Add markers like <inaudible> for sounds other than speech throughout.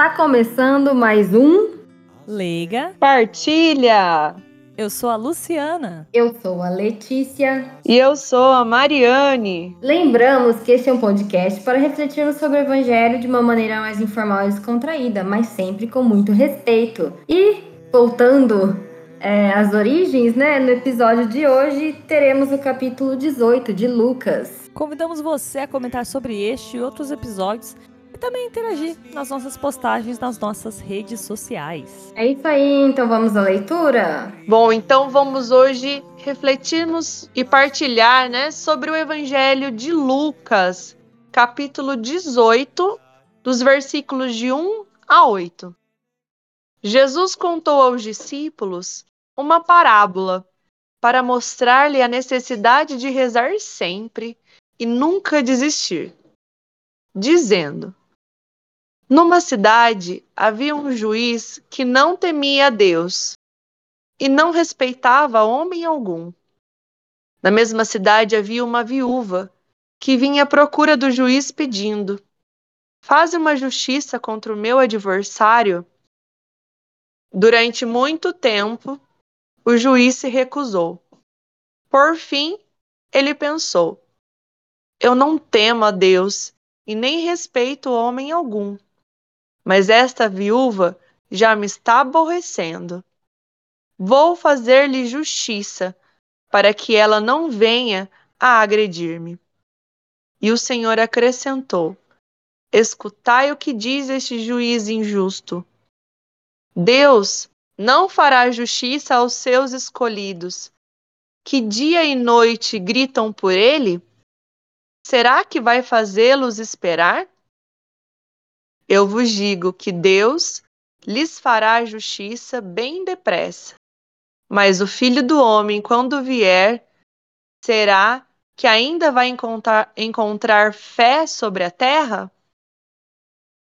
está começando mais um Liga. Partilha! Eu sou a Luciana. Eu sou a Letícia. E eu sou a Mariane. Lembramos que este é um podcast para refletirmos sobre o Evangelho de uma maneira mais informal e descontraída, mas sempre com muito respeito. E, voltando é, às origens, né, no episódio de hoje teremos o capítulo 18 de Lucas. Convidamos você a comentar sobre este e outros episódios também interagir nas nossas postagens nas nossas redes sociais. É isso aí, então vamos à leitura? Bom, então vamos hoje refletirmos e partilhar né, sobre o Evangelho de Lucas, capítulo 18, dos versículos de 1 a 8. Jesus contou aos discípulos uma parábola para mostrar-lhe a necessidade de rezar sempre e nunca desistir, dizendo: Numa cidade havia um juiz que não temia a Deus e não respeitava homem algum. Na mesma cidade havia uma viúva que vinha à procura do juiz pedindo: Faze uma justiça contra o meu adversário. Durante muito tempo, o juiz se recusou. Por fim, ele pensou: Eu não temo a Deus e nem respeito homem algum. Mas esta viúva já me está aborrecendo. Vou fazer-lhe justiça, para que ela não venha a agredir-me. E o Senhor acrescentou: Escutai o que diz este juiz injusto. Deus não fará justiça aos seus escolhidos, que dia e noite gritam por ele? Será que vai fazê-los esperar? Eu vos digo que Deus lhes fará justiça bem depressa. Mas o filho do homem, quando vier, será que ainda vai encontrar, encontrar fé sobre a terra?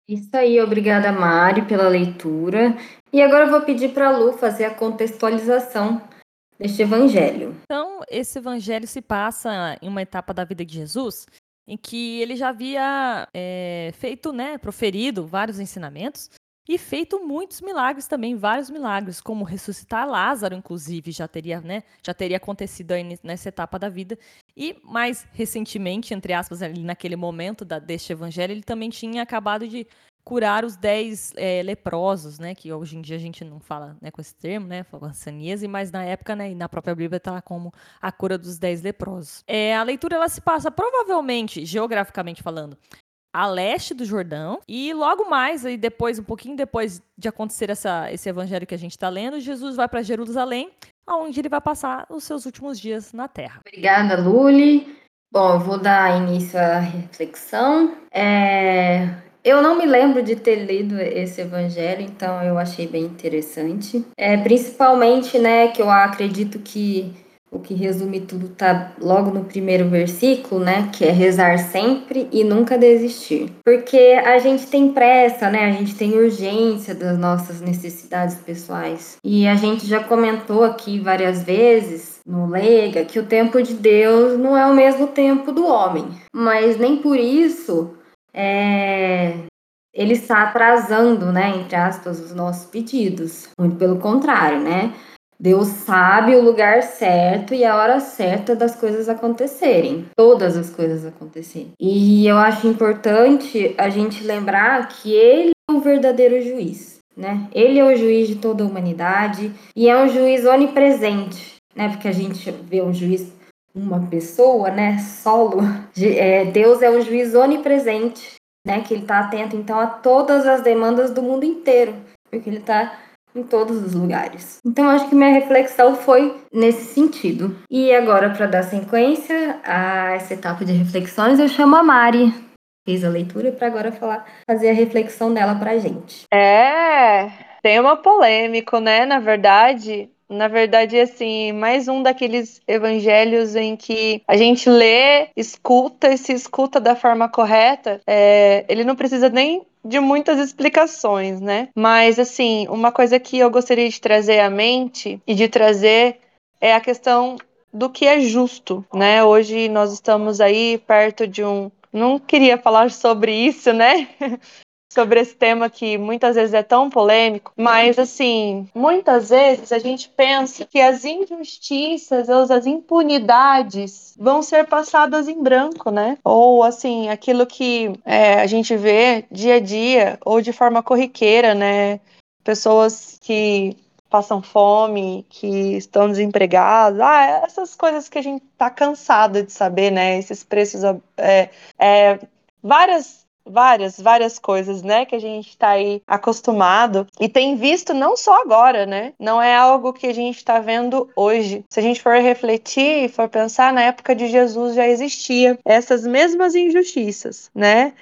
Isso aí, obrigada, Mari, pela leitura. E agora eu vou pedir para a Lu fazer a contextualização deste evangelho. Então, esse evangelho se passa em uma etapa da vida de Jesus em que ele já havia é, feito, né, proferido vários ensinamentos e feito muitos milagres também, vários milagres, como ressuscitar Lázaro, inclusive, já teria, né, já teria acontecido nessa etapa da vida. E mais recentemente, entre aspas, naquele momento da, deste evangelho, ele também tinha acabado de curar os dez é, leprosos, né? Que hoje em dia a gente não fala né, com esse termo, né? Saníase, mas na época, né, e na própria Bíblia está como a cura dos dez leprosos. É, a leitura ela se passa provavelmente, geograficamente falando, a leste do Jordão. E logo mais, aí depois, um pouquinho depois de acontecer essa, esse evangelho que a gente está lendo, Jesus vai para Jerusalém, onde ele vai passar os seus últimos dias na terra. Obrigada, Luli. Bom, eu vou dar início à reflexão. É, eu não me lembro de ter lido esse evangelho, então eu achei bem interessante. É, principalmente, né, que eu acredito que o que resume tudo tá logo no primeiro versículo, né, que é rezar sempre e nunca desistir. Porque a gente tem pressa, né? A gente tem urgência das nossas necessidades pessoais. E a gente já comentou aqui várias vezes no Lega que o tempo de Deus não é o mesmo tempo do homem. Mas nem por isso é, ele está atrasando, né, entre aspas, os nossos pedidos. Muito pelo contrário, né? Deus sabe o lugar certo e a hora certa das coisas acontecerem, todas as coisas acontecerem. E eu acho importante a gente lembrar que ele é o verdadeiro juiz, né? Ele é o juiz de toda a humanidade e é um juiz onipresente, né? Porque a gente vê um juiz uma pessoa, né, solo, é, Deus é um juiz onipresente, né, que ele está atento então a todas as demandas do mundo inteiro, porque ele está em todos os lugares. Então acho que minha reflexão foi nesse sentido. E agora para dar sequência a essa etapa de reflexões, eu chamo a Mari. Fiz a leitura para agora falar, fazer a reflexão dela para gente. É, tema polêmico, né? Na verdade, na verdade, assim, mais um daqueles evangelhos em que a gente lê, escuta e se escuta da forma correta. É, ele não precisa nem de muitas explicações, né? Mas, assim, uma coisa que eu gostaria de trazer à mente e de trazer é a questão do que é justo, né? Hoje nós estamos aí perto de um. Não queria falar sobre isso, né? <laughs> sobre esse tema que muitas vezes é tão polêmico, mas assim, muitas vezes a gente pensa que as injustiças as impunidades vão ser passadas em branco, né? Ou assim, aquilo que é, a gente vê dia a dia ou de forma corriqueira, né? Pessoas que passam fome, que estão desempregados, ah, essas coisas que a gente tá cansado de saber, né? Esses preços, é, é, várias várias, várias coisas, né, que a gente está aí acostumado e tem visto não só agora, né? Não é algo que a gente está vendo hoje. Se a gente for refletir e for pensar, na época de Jesus já existia essas mesmas injustiças, né?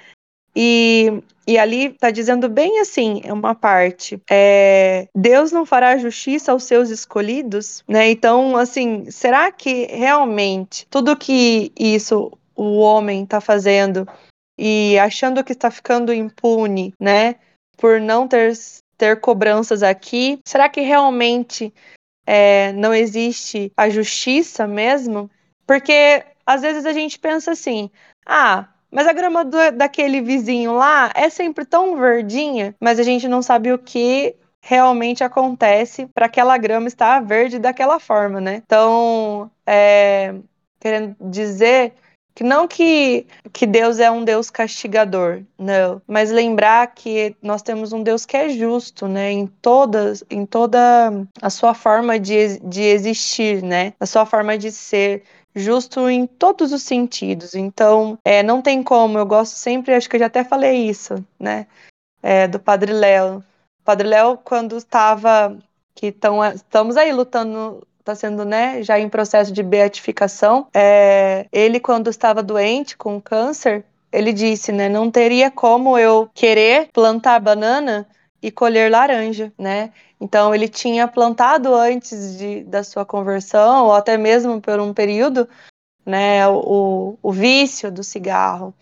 E, e ali está dizendo bem assim, é uma parte. É, Deus não fará justiça aos seus escolhidos, né? Então, assim, será que realmente tudo que isso o homem está fazendo e achando que está ficando impune, né? Por não ter, ter cobranças aqui, será que realmente é, não existe a justiça mesmo? Porque às vezes a gente pensa assim, ah mas a grama do, daquele vizinho lá é sempre tão verdinha, mas a gente não sabe o que realmente acontece para aquela grama estar verde daquela forma, né? Então, é, querendo dizer que não que, que Deus é um Deus castigador, não, mas lembrar que nós temos um Deus que é justo, né, em todas, em toda a sua forma de, de existir, né, a sua forma de ser, justo em todos os sentidos. Então, é, não tem como, eu gosto sempre, acho que eu já até falei isso, né? É, do Padre Léo. Padre Léo, quando estava. que tão, estamos aí lutando, está sendo, né, já em processo de beatificação. É, ele, quando estava doente com câncer, ele disse, né, não teria como eu querer plantar banana e colher laranja, né? Então ele tinha plantado antes de, da sua conversão, ou até mesmo por um período, né, o, o vício do cigarro.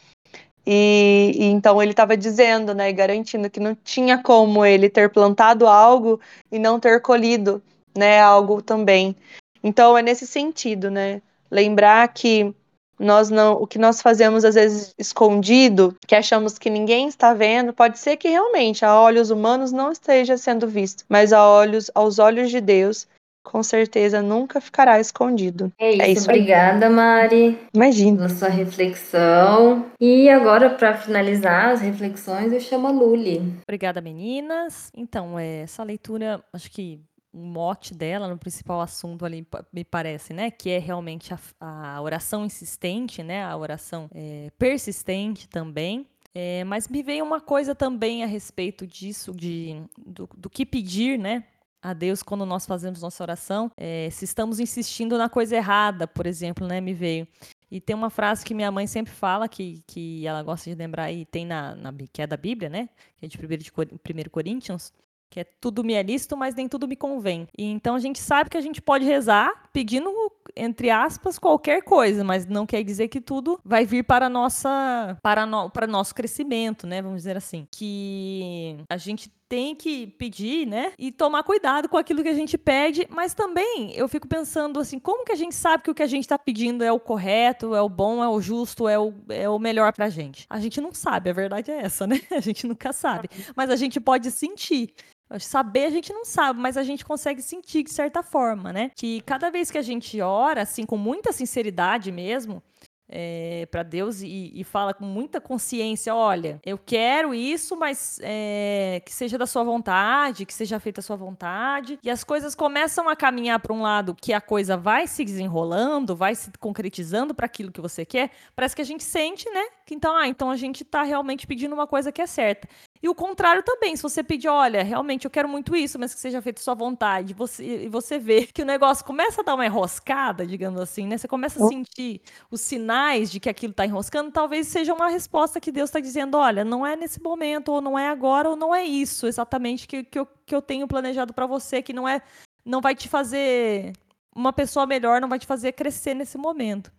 E, e então ele estava dizendo, né, garantindo que não tinha como ele ter plantado algo e não ter colhido, né, algo também. Então é nesse sentido, né, lembrar que nós não, o que nós fazemos às vezes escondido, que achamos que ninguém está vendo, pode ser que realmente a olhos humanos não esteja sendo visto, mas a olhos, aos olhos de Deus, com certeza nunca ficará escondido. É isso, é isso obrigada, Mari. Imagina. Pela sua reflexão. E agora, para finalizar as reflexões, eu chamo a Luli. Obrigada, meninas. Então, é, essa leitura, acho que mote dela no principal assunto ali, me parece, né? Que é realmente a, a oração insistente, né? A oração é, persistente também. É, mas me veio uma coisa também a respeito disso, de, do, do que pedir, né? a Deus quando nós fazemos nossa oração, é, se estamos insistindo na coisa errada, por exemplo, né, me veio. E tem uma frase que minha mãe sempre fala, que, que ela gosta de lembrar, e tem na, na que é da Bíblia, né, que é de 1 de 1 Coríntios, que é tudo me é lícito, mas nem tudo me convém. E então a gente sabe que a gente pode rezar pedindo, entre aspas, qualquer coisa, mas não quer dizer que tudo vai vir para nossa para, no, para nosso crescimento, né? Vamos dizer assim. Que a gente tem que pedir, né? E tomar cuidado com aquilo que a gente pede, mas também eu fico pensando assim, como que a gente sabe que o que a gente está pedindo é o correto, é o bom, é o justo, é o, é o melhor pra gente? A gente não sabe, a verdade é essa, né? <laughs> A gente nunca sabe. Mas a gente pode sentir. Saber a gente não sabe, mas a gente consegue sentir de certa forma, né? Que cada vez que a gente ora, assim, com muita sinceridade mesmo, é, para Deus e, e, fala com muita consciência: olha, eu quero isso, mas é, que seja da sua vontade, que seja feita a sua vontade. E as coisas começam a caminhar para um lado que a coisa vai se desenrolando, vai se concretizando para aquilo que você quer. Parece que a gente sente, né? Que então, ah, então a gente está realmente pedindo uma coisa que é certa. E o contrário também, se você pedir, olha, realmente eu quero muito isso, mas que seja feito sua vontade, você, e você vê que o negócio começa a dar uma enroscada, digamos assim, né? Você começa a sentir os sinais de que aquilo está enroscando, talvez seja uma resposta que Deus está dizendo, olha, não é nesse momento, ou não é agora, ou não é isso exatamente que, que, eu, que eu tenho planejado para você, que não é, não vai te fazer uma pessoa melhor, não vai te fazer crescer nesse momento.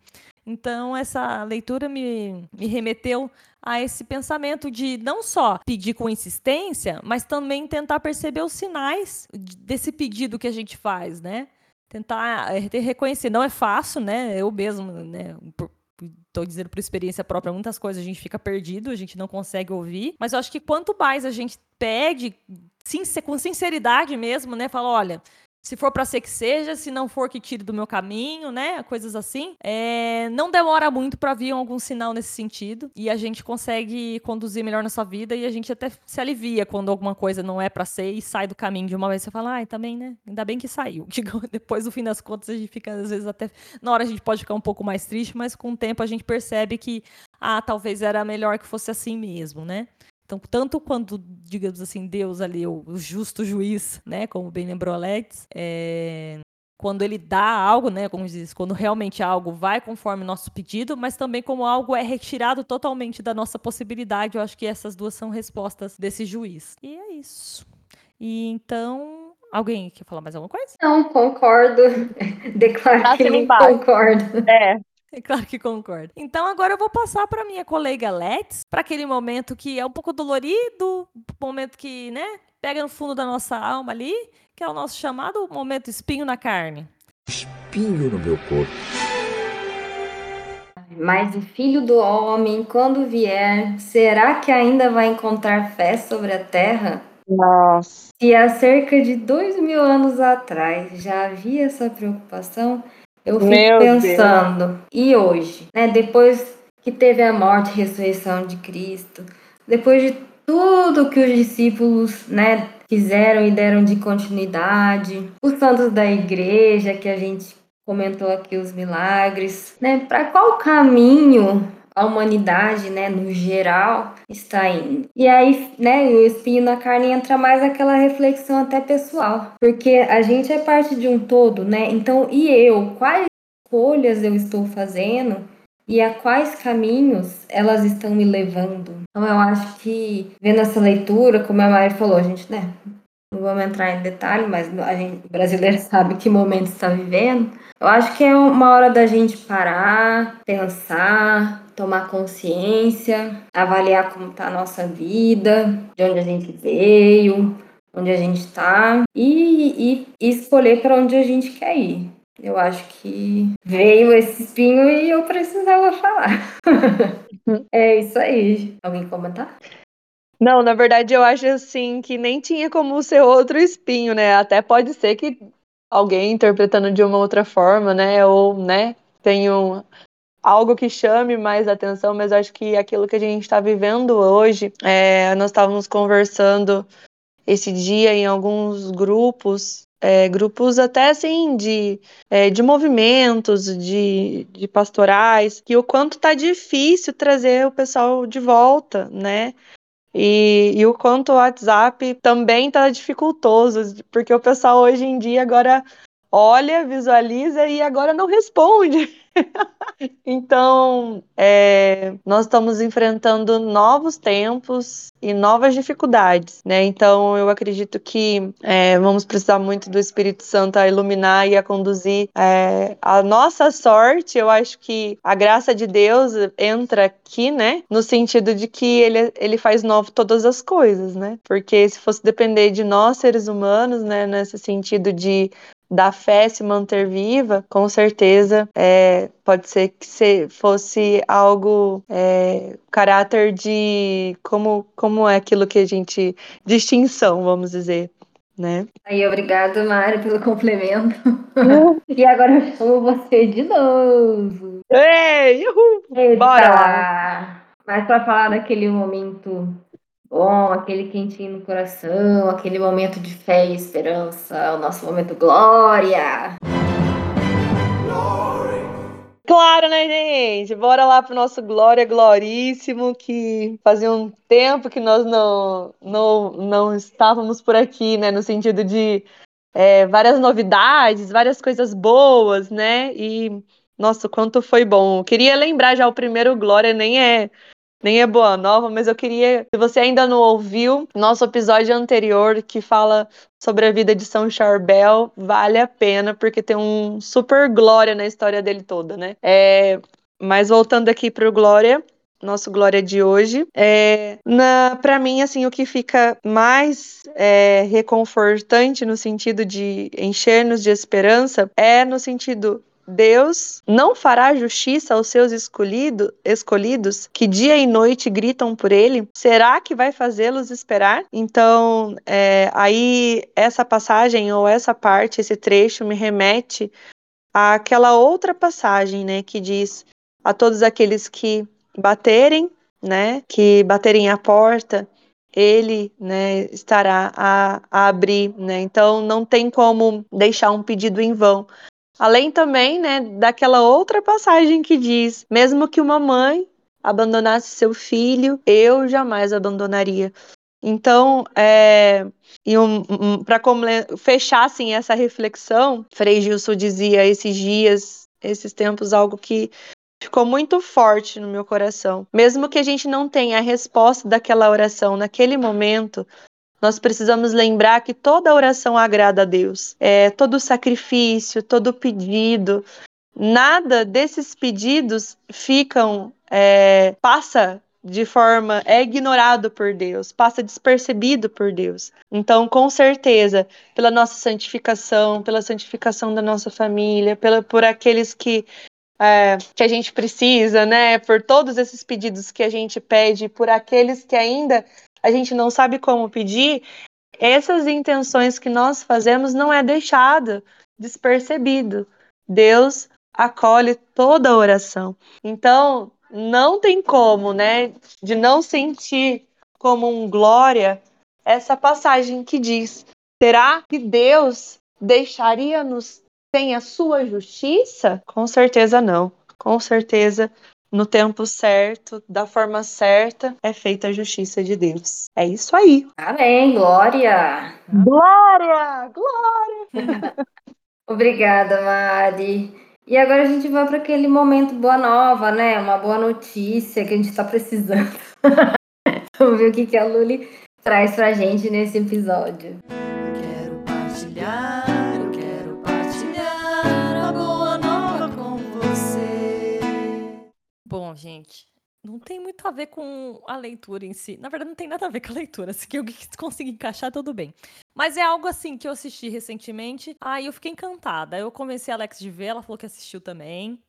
Então, essa leitura me, me remeteu a esse pensamento de não só pedir com insistência, mas também tentar perceber os sinais desse pedido que a gente faz, né? Tentar eh, reconhecer. Não é fácil, né? Eu mesmo, né? Por, tô dizendo por experiência própria, muitas coisas a gente fica perdido, a gente não consegue ouvir. Mas eu acho que quanto mais a gente pede, com sinceridade mesmo, né? Fala, olha, se for para ser que seja, se não for que tire do meu caminho, né? Coisas assim. É, não demora muito para vir algum sinal nesse sentido e a gente consegue conduzir melhor nossa vida e a gente até se alivia quando alguma coisa não é para ser e sai do caminho de uma vez. Você fala, ai, também, né? Ainda bem que saiu. <laughs> Depois, no fim das contas, a gente fica, às vezes, até. Na hora a gente pode ficar um pouco mais triste, mas com o tempo a gente percebe que, ah, talvez era melhor que fosse assim mesmo, né? Então, tanto quando, digamos assim, Deus ali, o, justo juiz, né, como bem lembrou Alex, é, quando ele dá algo, né, como diz, quando realmente algo vai conforme nosso pedido, mas também como algo é retirado totalmente da nossa possibilidade. Eu acho que essas duas são respostas desse juiz. E é isso. E então, alguém quer falar mais alguma coisa? Não, concordo. <laughs> Declaro que ele concordo. É, <laughs> É claro que concordo. Então agora eu vou passar para minha colega Let's, para aquele momento que é um pouco dolorido, momento que, né, pega no fundo da nossa alma ali, que é o nosso chamado momento espinho na carne. Espinho no meu corpo. Mas o filho do homem, quando vier, será que ainda vai encontrar fé sobre a terra? Nossa. Se há cerca de dois mil anos atrás já havia essa preocupação, eu fico Meu pensando, Deus. e hoje, né? Depois que teve a morte e ressurreição de Cristo, depois de tudo que os discípulos, né, fizeram e deram de continuidade, os santos da igreja que a gente comentou aqui os milagres, né? Para qual caminho a humanidade, né, no geral, está indo. E aí, né, o espinho na carne entra mais aquela reflexão até pessoal, porque a gente é parte de um todo, né? Então, e eu, quais escolhas eu estou fazendo e a quais caminhos elas estão me levando? Então, eu acho que vendo essa leitura, como a Mari falou, a gente, né, não vamos entrar em detalhe, mas a gente brasileiro <laughs> sabe que momento está vivendo. Eu acho que é uma hora da gente parar, pensar, tomar consciência, avaliar como está a nossa vida, de onde a gente veio, onde a gente está e, e escolher para onde a gente quer ir. Eu acho que veio esse espinho e eu precisava falar. <laughs> é isso aí. Alguém comentar? Não, na verdade eu acho assim que nem tinha como ser outro espinho, né? Até pode ser que alguém interpretando de uma outra forma, né? Ou, né, tem um, algo que chame mais atenção, mas acho que aquilo que a gente está vivendo hoje, é, nós estávamos conversando esse dia em alguns grupos, é, grupos até assim de, é, de movimentos, de, de pastorais, que o quanto tá difícil trazer o pessoal de volta, né? E, e o quanto o WhatsApp também está dificultoso, porque o pessoal hoje em dia agora olha, visualiza e agora não responde. <laughs> então, é, nós estamos enfrentando novos tempos e novas dificuldades, né? Então, eu acredito que é, vamos precisar muito do Espírito Santo a iluminar e a conduzir é, a nossa sorte. Eu acho que a graça de Deus entra aqui, né? No sentido de que ele, ele faz novo todas as coisas, né? Porque se fosse depender de nós, seres humanos, né? Nesse sentido de da fé se manter viva, com certeza é, pode ser que se fosse algo é, caráter de como como é aquilo que a gente distinção, vamos dizer. Né? Aí, obrigado, Mari, pelo complemento. Uhum. <laughs> e agora eu chamo você de novo. Ei, uhul, bora. Mas para falar daquele momento bom, aquele quentinho no coração, aquele momento de fé e esperança, o nosso momento glória. Claro, né, gente? Bora lá pro nosso Glória Gloríssimo, que fazia um tempo que nós não, não, não estávamos por aqui, né? No sentido de é, várias novidades, várias coisas boas, né? E, nossa, quanto foi bom. queria lembrar já o primeiro Glória, nem é nem é boa nova, mas eu queria, se você ainda não ouviu, nosso episódio anterior que fala sobre a vida de São Charbel, vale a pena, porque tem um super glória na história dele toda, né? É, mas voltando aqui para o Glória, nosso Glória de hoje. É, para mim, assim, o que fica mais é, reconfortante no sentido de encher-nos de esperança é no sentido Deus não fará justiça aos seus escolhido, escolhidos que dia e noite gritam por ele? Será que vai fazê-los esperar? Então, é, aí essa passagem ou essa parte, esse trecho me remete àquela outra passagem, né, que diz a todos aqueles que baterem, né, que baterem a porta, ele né, estará a, a, abrir, né? Então não tem como deixar um pedido em vão. Além também, né, daquela outra passagem que diz: mesmo que uma mãe abandonasse seu filho, eu jamais abandonaria. Então, é, um, um, para fechar assim, essa reflexão, Frei Gilson dizia esses dias, esses tempos, algo que ficou muito forte no meu coração. Mesmo que a gente não tenha a resposta daquela oração naquele momento, nós precisamos lembrar que toda oração agrada a Deus. É, todo sacrifício, todo pedido, nada desses pedidos ficam é, passa de forma é ignorado por Deus, passa despercebido por Deus. Então, com certeza, pela nossa santificação, pela santificação da nossa família, pela, por aqueles que é, que a gente precisa, né? Por todos esses pedidos que a gente pede, por aqueles que ainda a gente não sabe como pedir, essas intenções que nós fazemos não é deixado despercebido. Deus acolhe toda a oração. Então, não tem como, né, de não sentir como um glória essa passagem que diz: será que Deus deixaria-nos sem a sua justiça? Com certeza não. Com certeza, no tempo certo, da forma certa, é feita a justiça de Deus. É isso aí. Amém. Glória. Glória! Glória! <laughs> Obrigada, Mari. E agora a gente vai para aquele momento boa nova, né? Uma boa notícia que a gente está precisando. <laughs> Vamos ver o que, que a Luli traz para a gente nesse episódio. Quero partilhar. Gente, não tem muito a ver com a leitura em si. Na verdade, não tem nada a ver com a leitura. <laughs> Se eu conseguir encaixar, tudo bem. Mas é algo assim que eu assisti recentemente. Aí eu fiquei encantada. Eu convenci a Alex de ver, ela falou que assistiu também.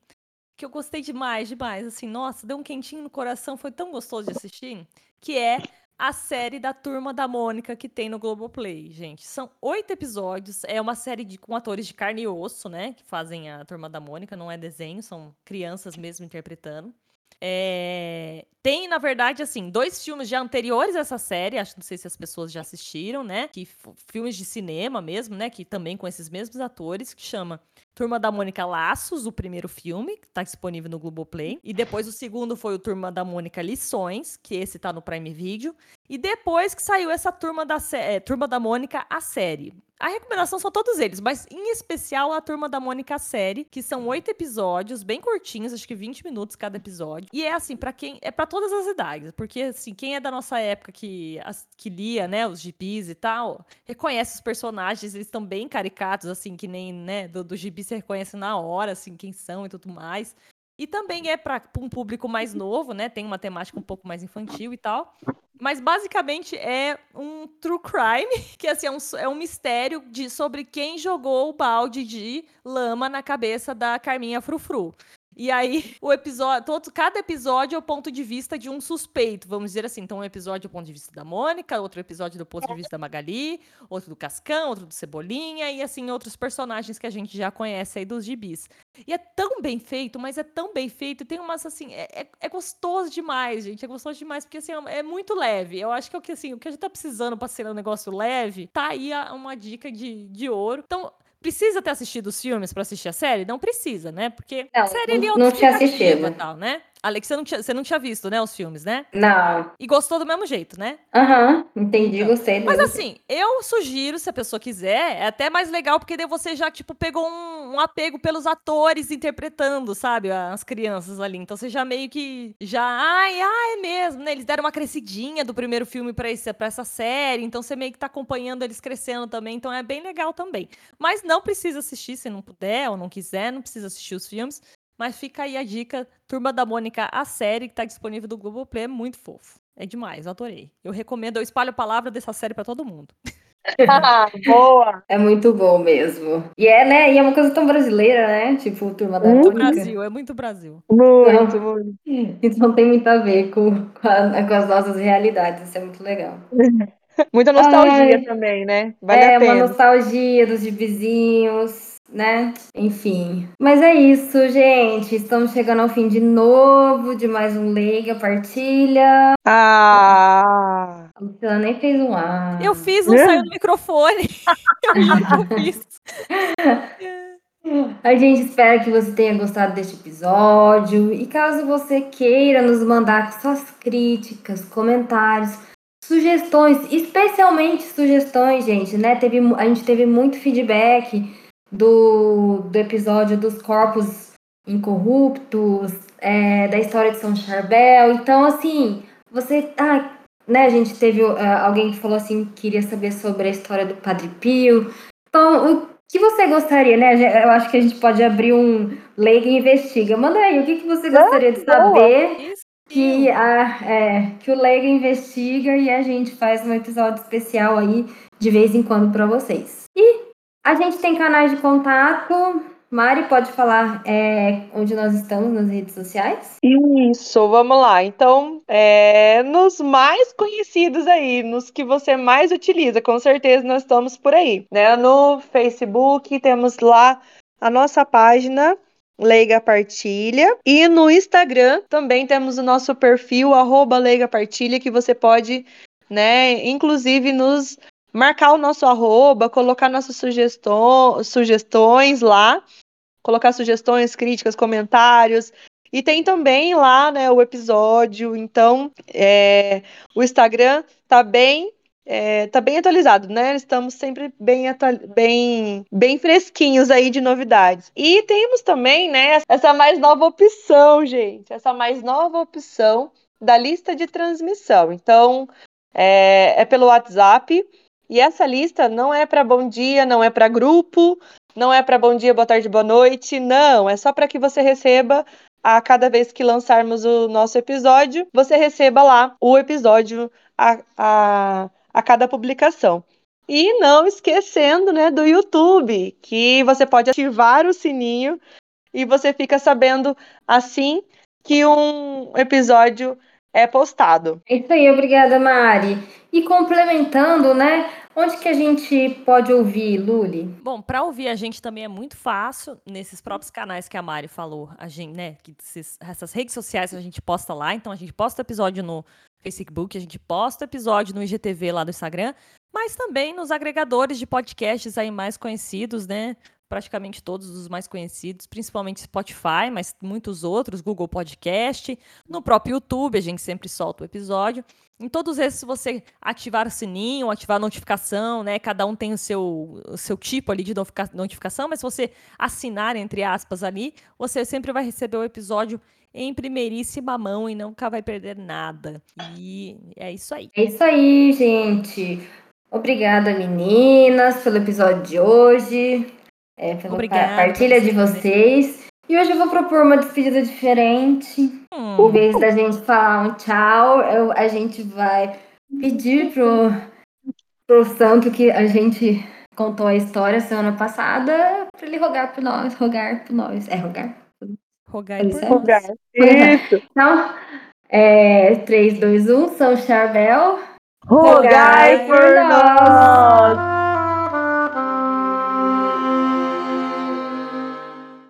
Que eu gostei demais, demais. Assim, nossa, deu um quentinho no coração, foi tão gostoso de assistir. Que é a série da Turma da Mônica que tem no Globoplay, gente. São oito episódios. É uma série de, com atores de carne e osso, né? Que fazem a Turma da Mônica. Não é desenho, são crianças mesmo interpretando. É... Tem, na verdade, assim, dois filmes já anteriores a essa série, acho não sei se as pessoas já assistiram, né? Que filmes de cinema mesmo, né? Que também com esses mesmos atores, que chama Turma da Mônica Laços, o primeiro filme, que tá disponível no Globoplay. E depois o segundo foi o Turma da Mônica Lições, que esse tá no Prime Video. E depois que saiu essa Turma da, é, Turma da Mônica, a série. A recomendação são todos eles, mas em especial a Turma da Mônica série, que são oito episódios, bem curtinhos, acho que 20 minutos cada episódio. E é assim, para quem. É para todas as idades, porque assim, quem é da nossa época que, as, que lia, né, os gibis e tal, reconhece os personagens, eles estão bem caricatos, assim, que nem, né, do, do gibi você reconhece na hora, assim, quem são e tudo mais. E também é para um público mais novo, né? Tem uma temática um pouco mais infantil e tal. Mas basicamente é um true crime, <laughs> que assim, é um, é um mistério de, sobre quem jogou o balde de lama na cabeça da Carminha Frufru. E aí, <laughs> o episódio, todo, cada episódio é o ponto de vista de um suspeito, vamos dizer assim. Então, um episódio é o ponto de vista da Mônica, outro episódio do ponto de vista da Magali, outro do Cascão, outro do Cebolinha, e assim, outros personagens que a gente já conhece aí dos gibis. E é tão bem feito, mas é tão bem feito, tem umas assim, é, é, é gostoso demais, gente. É gostoso demais, porque assim, é, é muito leve. Eu acho que, é assim, o que a gente tá precisando pra ser um negócio leve, tá aí uma dica de, de ouro. Então, Precisa ter assistido os filmes para assistir a série? Não precisa, né? Porque não, a série ali é não tinha assistido. tal, né? Alex, você não, tinha, você não tinha visto, né, os filmes, né? Não. E gostou do mesmo jeito, né? Aham, uhum, entendi, então, gostei. Mas assim, eu sugiro, se a pessoa quiser, é até mais legal, porque daí você já, tipo, pegou um, um, apego pelos atores interpretando, sabe, as crianças ali. Então você já meio que, já, ai, ai, é mesmo, né? Eles deram uma crescidinha do primeiro filme pra, esse, pra essa série, então você meio que tá acompanhando eles crescendo também, então é bem legal também. Mas não precisa assistir se não puder ou não quiser, não precisa assistir os filmes. Mas fica aí a dica, Turma da Mônica, a série que tá disponível do Globoplay, é muito fofo. É demais, eu adorei. Eu recomendo, eu espalho a palavra dessa série para todo mundo. Ah, <laughs> boa! É muito bom mesmo. E é, né? E é uma coisa tão brasileira, né? Tipo, turma da Muito Mônica. Brasil, é muito Brasil. Muito, <laughs> Não. muito. Então tem muito a ver com, com, a- com as nossas realidades. Isso é muito legal. <laughs> Muita nostalgia Ai. também, né? Vale é uma nostalgia dos vizinhos, né? Enfim. Mas é isso, gente. Estamos chegando ao fim de novo de mais um Leiga Partilha. Ah! A Luciana nem fez um A. Eu fiz, não saiu do microfone. <laughs> Eu fiz. <laughs> A gente espera que você tenha gostado deste episódio. E caso você queira nos mandar suas críticas, comentários, sugestões, especialmente sugestões, gente, né? Teve, a gente teve muito feedback do, do episódio dos corpos incorruptos, é, da história de São Charbel. Então, assim, você. Ah, né, a gente teve ah, alguém que falou assim que queria saber sobre a história do Padre Pio. Então, o que você gostaria, né? Eu acho que a gente pode abrir um Leiga Investiga. Manda aí, o que, que você gostaria de saber que, a, é, que o Leiga investiga e a gente faz um episódio especial aí de vez em quando para vocês. E a gente tem canais de contato. Mari, pode falar é, onde nós estamos nas redes sociais? Isso, vamos lá. Então, é, nos mais conhecidos aí, nos que você mais utiliza, com certeza nós estamos por aí, né? No Facebook temos lá a nossa página Leiga Partilha e no Instagram também temos o nosso perfil arroba Leiga Partilha que você pode, né, inclusive nos marcar o nosso arroba, colocar nossas sugestões, sugestões lá, colocar sugestões, críticas, comentários. E tem também lá, né, o episódio. Então, é, o Instagram tá bem, é, tá bem atualizado, né? Estamos sempre bem, bem, bem fresquinhos aí de novidades. E temos também, né, essa mais nova opção, gente. Essa mais nova opção da lista de transmissão. Então, é, é pelo WhatsApp. E essa lista não é para bom dia, não é para grupo, não é para bom dia, boa tarde, boa noite, não. É só para que você receba a cada vez que lançarmos o nosso episódio, você receba lá o episódio a, a, a cada publicação. E não esquecendo, né, do YouTube, que você pode ativar o sininho e você fica sabendo assim que um episódio é postado. É isso aí, obrigada, Mari. E complementando, né? Onde que a gente pode ouvir, Luli? Bom, para ouvir a gente também é muito fácil nesses próprios canais que a Mari falou, a gente, né, que esses- essas redes sociais a gente posta lá, então a gente posta episódio no Facebook, a gente posta episódio no IGTV lá do Instagram, mas também nos agregadores de podcasts aí mais conhecidos, né? Praticamente todos os mais conhecidos, principalmente Spotify, mas muitos outros, Google Podcast, no próprio YouTube, a gente sempre solta o episódio. Em todos esses, se você ativar o sininho, ativar a notificação, né? Cada um tem o seu, o seu tipo ali de notifica- notificação, mas se você assinar, entre aspas, ali, você sempre vai receber o episódio em primeiríssima mão e nunca vai perder nada. E é isso aí. É isso aí, gente. Obrigada, meninas, pelo episódio de hoje. É, pela Obrigada, pa- partilha de você vocês. E hoje eu vou propor uma despedida diferente. Em Hum, vez da gente falar um tchau, eu- a gente vai pedir pro, pro santo que a gente contou a história semana passada para ele rogar por nós, rogar por nós. É rogar? rogai Ele por nós. Isso. Então, é, 3, 2, 1, São Charbel. Rogai por nós!